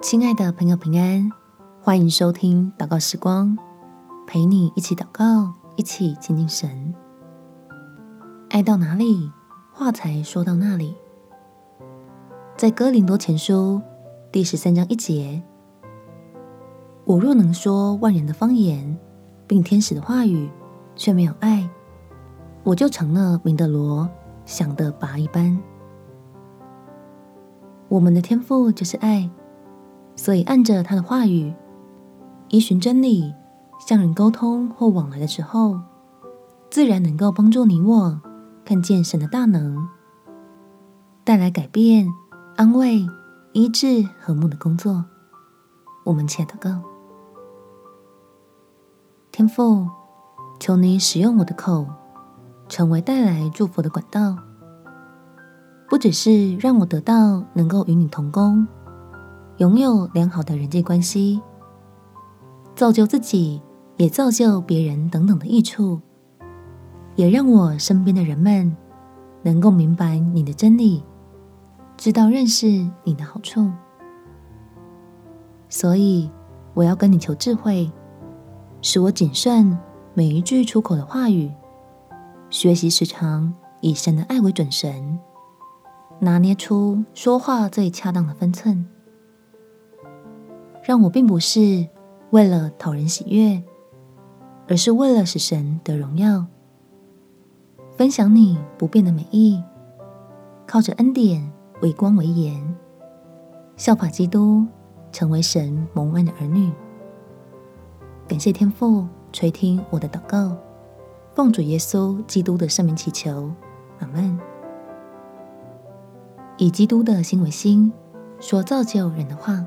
亲爱的朋友，平安，欢迎收听祷告时光，陪你一起祷告，一起亲近神。爱到哪里，话才说到那里。在哥林多前书第十三章一节，我若能说万人的方言，并天使的话语，却没有爱，我就成了鸣的锣，响的鈸一般。我们的天赋就是爱，所以按着他的话语，依循真理，向人沟通或往来的时候，自然能够帮助你我看见神的大能，带来改变、安慰、医治、和睦的工作。我们且祷告：天父，求你使用我的口，成为带来祝福的管道。不只是让我得到能够与你同工，拥有良好的人际关系，造就自己，也造就别人等等的益处，也让我身边的人们能够明白你的真理，知道认识你的好处。所以我要跟你求智慧，使我谨慎每一句出口的话语，学习时常以神的爱为准绳。拿捏出说话最恰当的分寸，让我并不是为了讨人喜悦，而是为了使神得荣耀。分享你不变的美意，靠着恩典为光为盐，效法基督，成为神蒙恩的儿女。感谢天父垂听我的祷告，奉主耶稣基督的圣名祈求，阿门。以基督的心为心，说造就人的话。